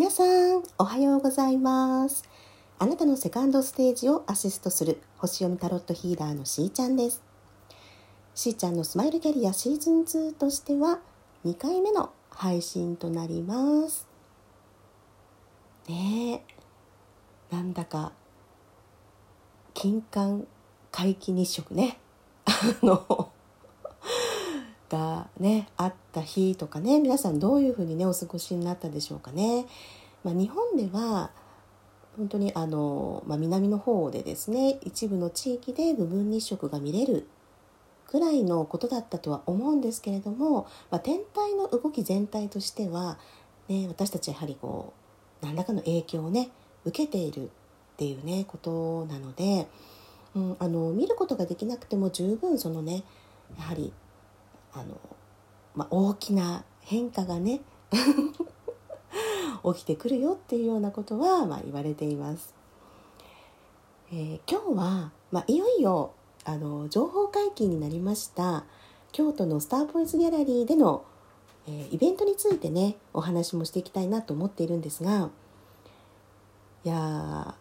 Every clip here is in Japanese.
皆さんおはようございます。あなたのセカンドステージをアシストする星読みタロットヒーラーのしーちゃんです。しーちゃんのスマイルキャリアシーズン2としては2回目の配信となります。ねえなんだか金環皆既日食ね。あのがねあった日とかね皆さんどういうふうにねお過ごしになったでしょうかね。まあ、日本では本当にあの、まあ、南の方でですね一部の地域で部分日食が見れるぐらいのことだったとは思うんですけれども、まあ、天体の動き全体としては、ね、私たちやはりこう何らかの影響をね受けているっていうねことなので、うん、あの見ることができなくても十分そのねやはりあの、まあ、大きな変化がね 起きてくるよっていうようなことは、まあ、言われています。えー、今日は、まあ、いよいよあの情報解禁になりました京都のスターボイズギャラリーでの、えー、イベントについてねお話もしていきたいなと思っているんですがいや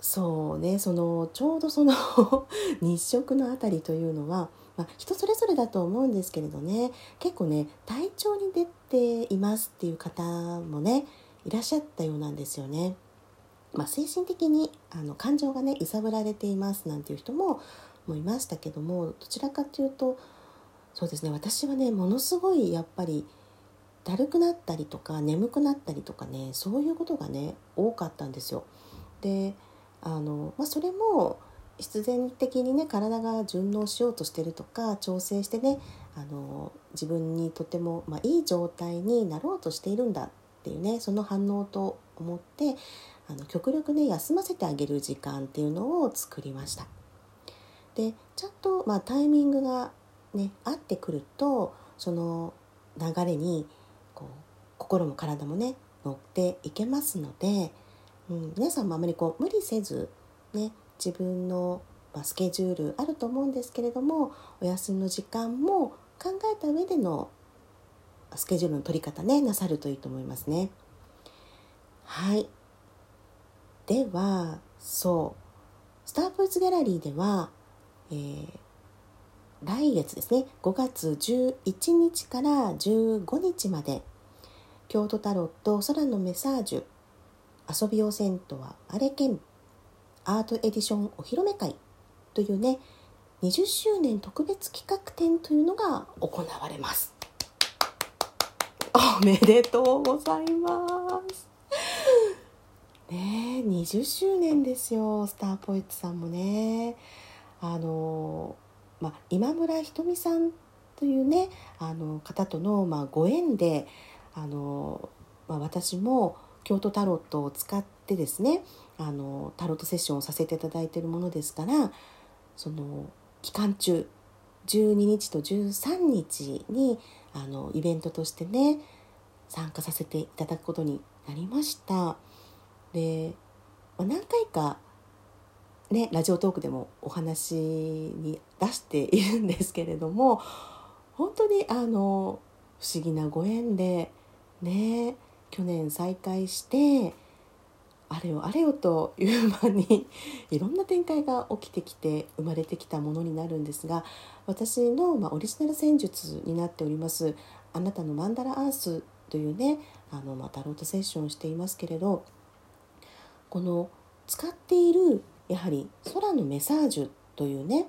そうねそのちょうどその 日食のあたりというのはまあ、人それぞれだと思うんですけれどね結構ね体調に出ていますっていう方もねいらっしゃったようなんですよね。まあ、精神的にあの感情がね揺さぶられていますなんていう人ももいましたけどもどちらかというとそうですね私はねものすごいやっぱりだるくなったりとか眠くなったりとかねそういうことがね多かったんですよ。であの、まあ、それも必然的にね体が順応しようとしてるとか調整してねあの自分にとても、まあ、いい状態になろうとしているんだっていうねその反応と思ってあの極力ね休ませてあげる時間っていうのを作りました。でちゃんと、まあ、タイミングがね合ってくるとその流れにこう心も体もね乗っていけますので、うん、皆さんもあまりこう無理せずね自分の、スケジュールあると思うんですけれどもお休みの時間も考えた上でのスケジュールの取り方ねなさるといいと思いますね。はい。ではそう。スターポイツギャラリーでは、えー、来月ですね。5月11日から15日まで京都タロット空のメサージュ遊び用セントはあれけんアートエディションお披露目会というね20周年特別企画展というのが行われます。おめでとうございます。ねえ20周年ですよ。スターポエットさんもね。あのまあ、今村ひとみさんというねあの方との、まあ、ご縁であの、まあ、私も京都タロットを使ってですねあのタロットセッションをさせていただいているものですからその期間中12日と13日にあのイベントとしてね参加させていただくことになりました。で、ま、何回かねラジオトークでもお話に出しているんですけれども本当にあの不思議なご縁でね去年再開してあれよあれよという間に いろんな展開が起きてきて生まれてきたものになるんですが私の、まあ、オリジナル戦術になっております「あなたのマンダラアース」というねあの、まあ、タロットセッションをしていますけれどこの使っているやはり「空のメサージュ」というね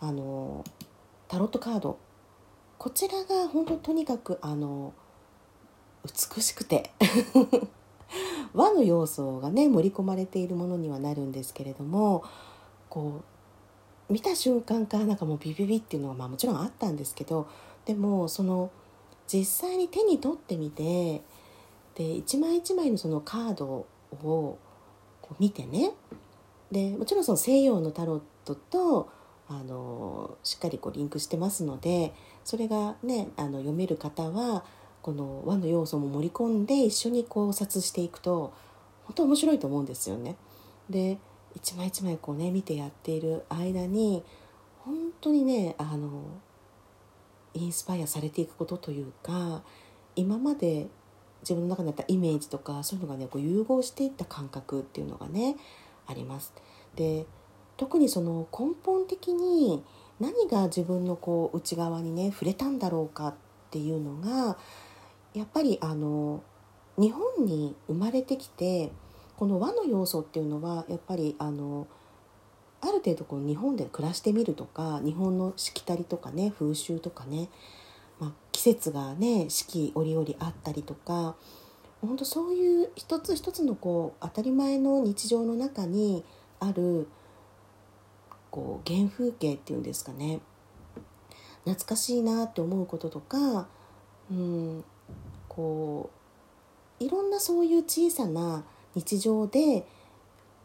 あのタロットカードこちらが本当とにかくあの美しくて 和の要素がね盛り込まれているものにはなるんですけれどもこう見た瞬間からなんかもうビビビっていうのはまあもちろんあったんですけどでもその実際に手に取ってみてで一枚一枚のそのカードをこう見てねでもちろんその西洋のタロットとあのしっかりこうリンクしてますのでそれがねあの読める方はこの和の要素も盛り込んで一緒に考察していくと本当面白いと思うんですよね。で一枚一枚こうね見てやっている間に本当にねあのインスパイアされていくことというか今まで自分の中にあったイメージとかそういうのがねこう融合していった感覚っていうのがねあります。で特にその根本的に何が自分のこう内側にね触れたんだろうかっていうのがやっぱりあの日本に生まれてきてこの和の要素っていうのはやっぱりあのある程度こう日本で暮らしてみるとか日本のしきたりとかね風習とかね、まあ、季節がね四季折々あったりとか本当そういう一つ一つのこう当たり前の日常の中にあるこう原風景っていうんですかね。懐かしいなって思うこととか、うん、こういろんなそういう小さな日常で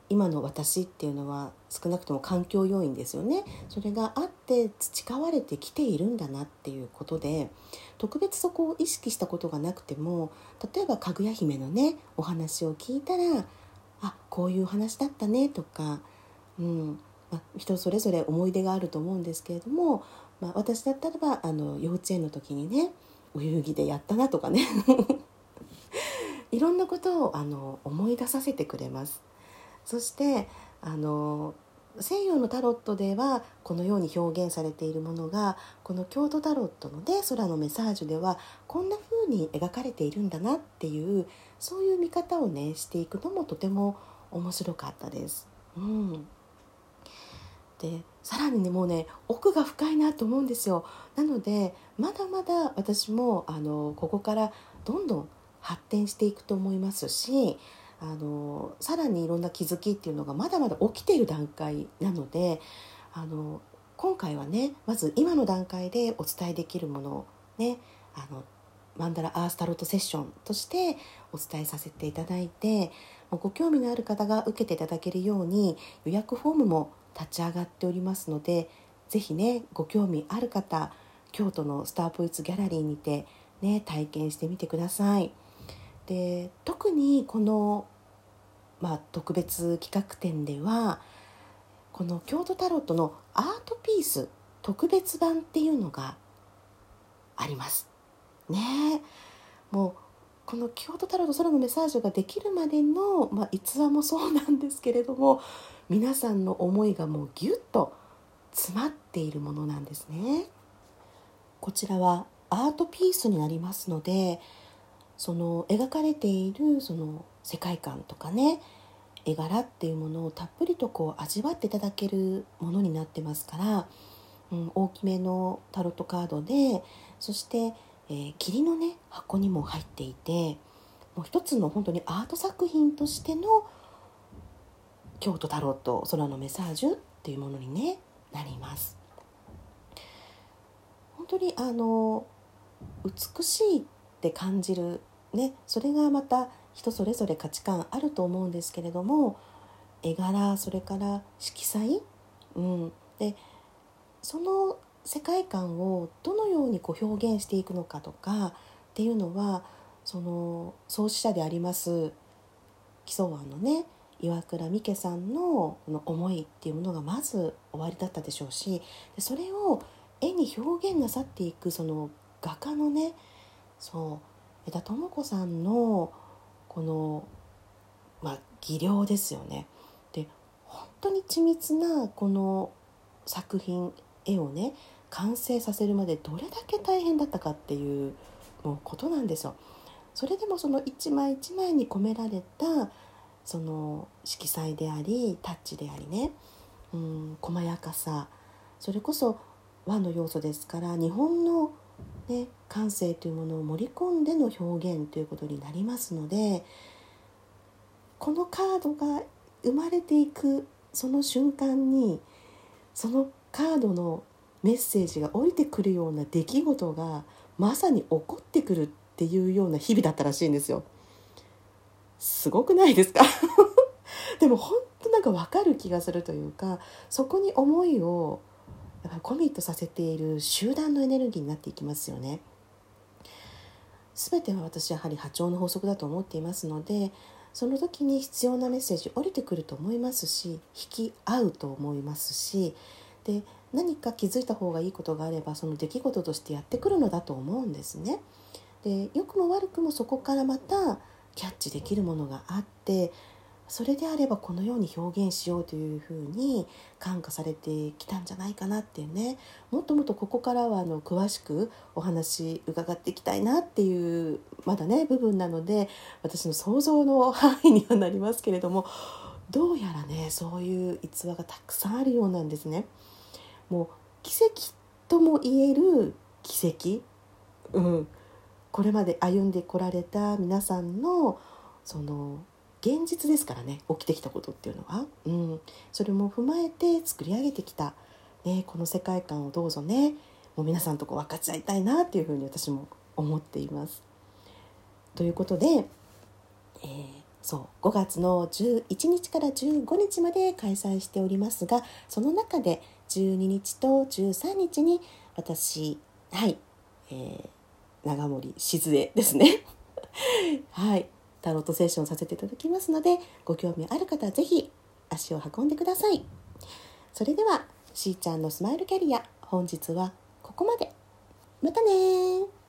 今の私っていうのは少なくとも環境要因ですよね。それがあって培われてきているんだなっていうことで特別そこを意識したことがなくても例えばかぐや姫のねお話を聞いたらあこういう話だったねとか、うんまあ、人それぞれ思い出があると思うんですけれども、まあ、私だったらばあの幼稚園の時にねお遊戯でやったなとかね いろんなことをあの思い出させてくれます。そしてあの西洋のタロットではこのように表現されているものがこの京都タロットのね空のメサージュではこんな風に描かれているんだなっていうそういう見方をねしていくのもとても面白かったです。うん、でさらにねもうね奥が深いなと思うんですよ。なのでまだまだ私もあのここからどんどん発展していくと思いますしあのさらにいろんな気づきっていうのがまだまだ起きている段階なのであの今回はねまず今の段階でお伝えできるものをねあのマンダラアースタロットセッションとしてお伝えさせていただいてご興味のある方が受けていただけるように予約フォームも立ち上がっておりますので是非ねご興味ある方京都のスターポイツギャラリーにてね体験してみてください。で特にこのまあ、特別企画展ではこの京都タロットのアートピース特別版っていうのがあります。ねもうこの京都タロット空のメッサージができるまでの、まあ、逸話もそうなんですけれども皆さんの思いがもうギュッと詰まっているものなんですね。こちらはアートピースになりますのでその描かれているその世界観とかね絵柄っていうものをたっぷりとこう味わっていただけるものになってますから、うん、大きめのタロットカードでそして、えー、霧のね箱にも入っていてもう一つの本当にアート作品としての京都タロット空のメサージュっていうものに、ね、なります。本当にあの美しいって感じるねそれがまた人それぞれ価値観あると思うんですけれども絵柄それから色彩、うん、でその世界観をどのようにこう表現していくのかとかっていうのはその創始者であります基礎湾のね岩倉美家さんのの思いっていうものがまず終わりだったでしょうしそれを絵に表現なさっていくその画家のねそう枝智子さんのこの、まあ、技量ですよね。で本当に緻密なこの作品絵をね完成させるまでどれだけ大変だったかっていうもうことなんですよ。それでもその一枚一枚に込められたその色彩でありタッチでありね、うん、細やかさそれこそ和の要素ですから日本のね、感性というものを盛り込んでの表現ということになりますのでこのカードが生まれていくその瞬間にそのカードのメッセージが降りてくるような出来事がまさに起こってくるっていうような日々だったらしいんですよ。すごくないですか？でも本当なんか分かる気がするというかそこに思いをコミットさせている集団のエネルギーになっていきますよね。全ては私やはり波長の法則だと思っていますのでその時に必要なメッセージ降りてくると思いますし引き合うと思いますしで何か気づいた方がいいことがあればその出来事としてやってくるのだと思うんですね。で良くも悪くもそこからまたキャッチできるものがあってそれであればこのように表現しようというふうに感化されてきたんじゃないかなってね。もっともっとここからはあの詳しくお話伺っていきたいなっていうまだね部分なので私の想像の範囲にはなりますけれどもどうやらねそういう逸話がたくさんあるようなんですね。もう奇跡とも言える奇跡、うん、これまで歩んでこられた皆さんのその現実ですからね起きてきたことっていうのは、うん、それも踏まえて作り上げてきた、ね、この世界観をどうぞね。もう皆さんとこ分かち合いたいなっていうふうに私も思っています。ということで、えー、そう5月の11日から15日まで開催しておりますがその中で12日と13日に私はい、えー、長森静江ですね。はい。タロットセッションさせていただきますのでご興味ある方は是非足を運んでください。それではしーちゃんのスマイルキャリア本日はここまで。またね